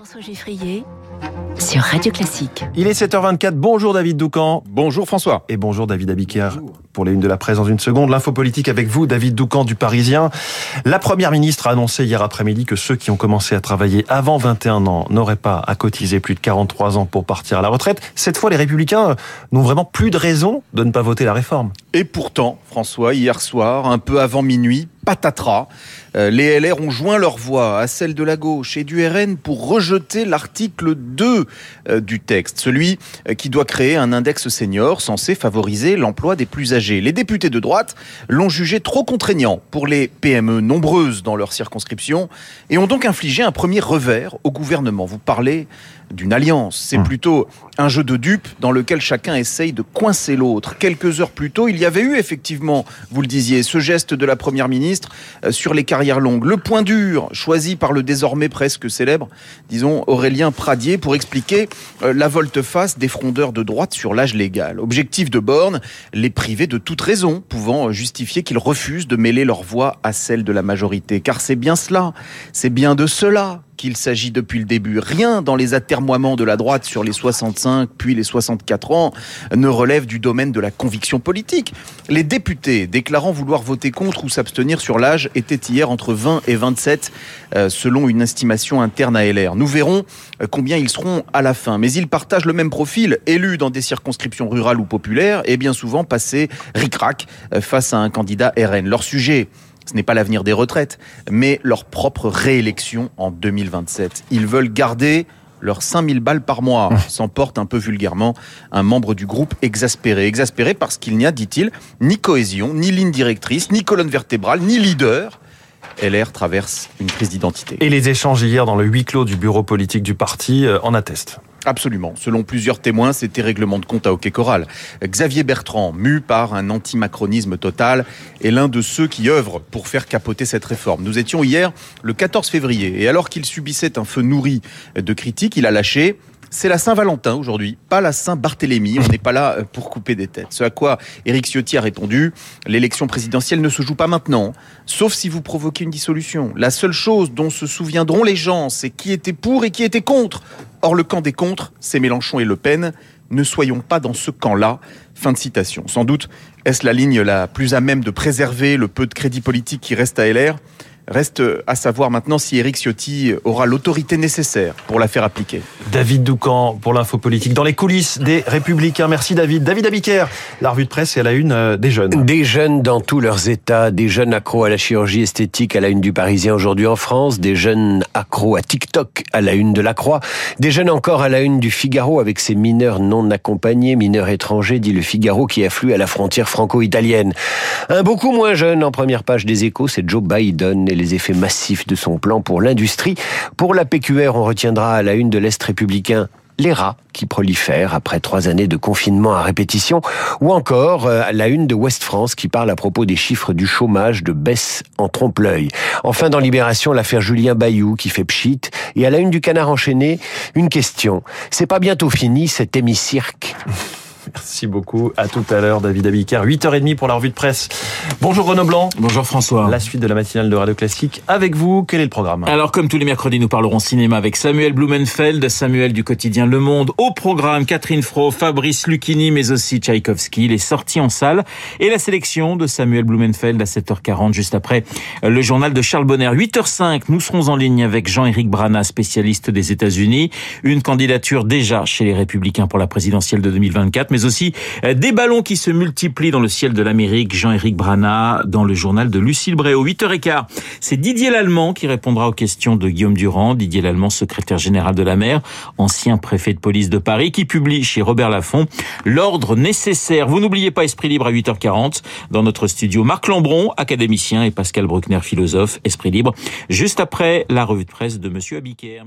François Geffrier sur Radio Classique. Il est 7h24. Bonjour David Doucan. Bonjour François. Et bonjour David Abiker. Pour les unes de la presse dans une seconde, l'info politique avec vous, David Doucan du Parisien. La première ministre a annoncé hier après-midi que ceux qui ont commencé à travailler avant 21 ans n'auraient pas à cotiser plus de 43 ans pour partir à la retraite. Cette fois, les républicains n'ont vraiment plus de raison de ne pas voter la réforme. Et pourtant, François, hier soir, un peu avant minuit, patatras. Euh, les LR ont joint leur voix à celle de la gauche et du RN pour rejeter l'article 2 euh, du texte, celui euh, qui doit créer un index senior censé favoriser l'emploi des plus âgés. Les députés de droite l'ont jugé trop contraignant pour les PME nombreuses dans leur circonscription et ont donc infligé un premier revers au gouvernement. Vous parlez d'une alliance. C'est Hum. plutôt un jeu de dupes dans lequel chacun essaye de coincer l'autre. Quelques heures plus tôt, il y avait eu effectivement, vous le disiez, ce geste de la Première ministre euh, sur les carrières longues. Le point dur, choisi par le désormais presque célèbre, disons, Aurélien Pradier, pour expliquer euh, la volte-face des frondeurs de droite sur l'âge légal. Objectif de Borne, les priver de toute raison, pouvant euh, justifier qu'ils refusent de mêler leur voix à celle de la majorité. Car c'est bien cela, c'est bien de cela qu'il s'agit depuis le début. Rien dans les atermoiements de la droite sur les 65 puis les 64 ans ne relève du domaine de la conviction politique. Les députés déclarant vouloir voter contre ou s'abstenir sur l'âge étaient hier entre 20 et 27 euh, selon une estimation interne à LR. Nous verrons euh, combien ils seront à la fin. Mais ils partagent le même profil, élus dans des circonscriptions rurales ou populaires et bien souvent passés ric-rac euh, face à un candidat RN. Leur sujet ce n'est pas l'avenir des retraites, mais leur propre réélection en 2027. Ils veulent garder leurs 5000 balles par mois, s'emporte un peu vulgairement un membre du groupe exaspéré. Exaspéré parce qu'il n'y a, dit-il, ni cohésion, ni ligne directrice, ni colonne vertébrale, ni leader. LR traverse une crise d'identité. Et les échanges hier dans le huis clos du bureau politique du parti euh, en attestent. Absolument. Selon plusieurs témoins, c'était règlement de compte à hockey choral. Xavier Bertrand, mu par un antimacronisme total, est l'un de ceux qui œuvrent pour faire capoter cette réforme. Nous étions hier le 14 février et alors qu'il subissait un feu nourri de critiques, il a lâché c'est la Saint-Valentin aujourd'hui, pas la Saint-Barthélemy. On n'est pas là euh, pour couper des têtes. Ce à quoi Éric Ciotti a répondu l'élection présidentielle ne se joue pas maintenant, sauf si vous provoquez une dissolution. La seule chose dont se souviendront les gens, c'est qui était pour et qui était contre. Or, le camp des contre, c'est Mélenchon et Le Pen. Ne soyons pas dans ce camp-là. Fin de citation. Sans doute est-ce la ligne la plus à même de préserver le peu de crédit politique qui reste à LR. Reste à savoir maintenant si Éric Ciotti aura l'autorité nécessaire pour la faire appliquer. David Doucan pour l'info politique dans les coulisses des Républicains. Merci David. David Abiker, la revue de presse est à la une euh, des jeunes. Des jeunes dans tous leurs états, des jeunes accros à la chirurgie esthétique à la une du Parisien aujourd'hui en France, des jeunes accros à TikTok à la une de la Croix, des jeunes encore à la une du Figaro avec ses mineurs non accompagnés, mineurs étrangers, dit le Figaro qui afflue à la frontière franco-italienne. Un beaucoup moins jeune en première page des échos, c'est Joe Biden les effets massifs de son plan pour l'industrie. Pour la PQR, on retiendra à la une de l'Est républicain les rats qui prolifèrent après trois années de confinement à répétition, ou encore euh, la une de Ouest France qui parle à propos des chiffres du chômage de baisse en trompe-l'œil. Enfin, dans Libération, l'affaire Julien Bayou qui fait pchit, et à la une du Canard enchaîné, une question. C'est pas bientôt fini cet hémicirque Merci beaucoup. À tout à l'heure, David Abiker. 8h30 pour la revue de presse. Bonjour Renaud Blanc. Bonjour François. La suite de la matinale de Radio Classique avec vous. Quel est le programme Alors comme tous les mercredis, nous parlerons cinéma avec Samuel Blumenfeld, Samuel du quotidien Le Monde. Au programme, Catherine Fro, Fabrice Lucchini, mais aussi Tchaïkovski, les sorties en salle et la sélection de Samuel Blumenfeld à 7h40, juste après le journal de Charles Bonner. 8h05, nous serons en ligne avec Jean-Éric Brana, spécialiste des États-Unis. Une candidature déjà chez les Républicains pour la présidentielle de 2024, mais aussi des ballons qui se multiplient dans le ciel de l'Amérique. Jean-Éric Brana dans le journal de Lucille Bréau. 8h15, c'est Didier Lallemand qui répondra aux questions de Guillaume Durand. Didier Lallemand, secrétaire général de la mer, ancien préfet de police de Paris, qui publie chez Robert Laffont l'ordre nécessaire. Vous n'oubliez pas Esprit Libre à 8h40. Dans notre studio, Marc Lambron, académicien, et Pascal Bruckner, philosophe. Esprit Libre, juste après la revue de presse de Monsieur Abiker.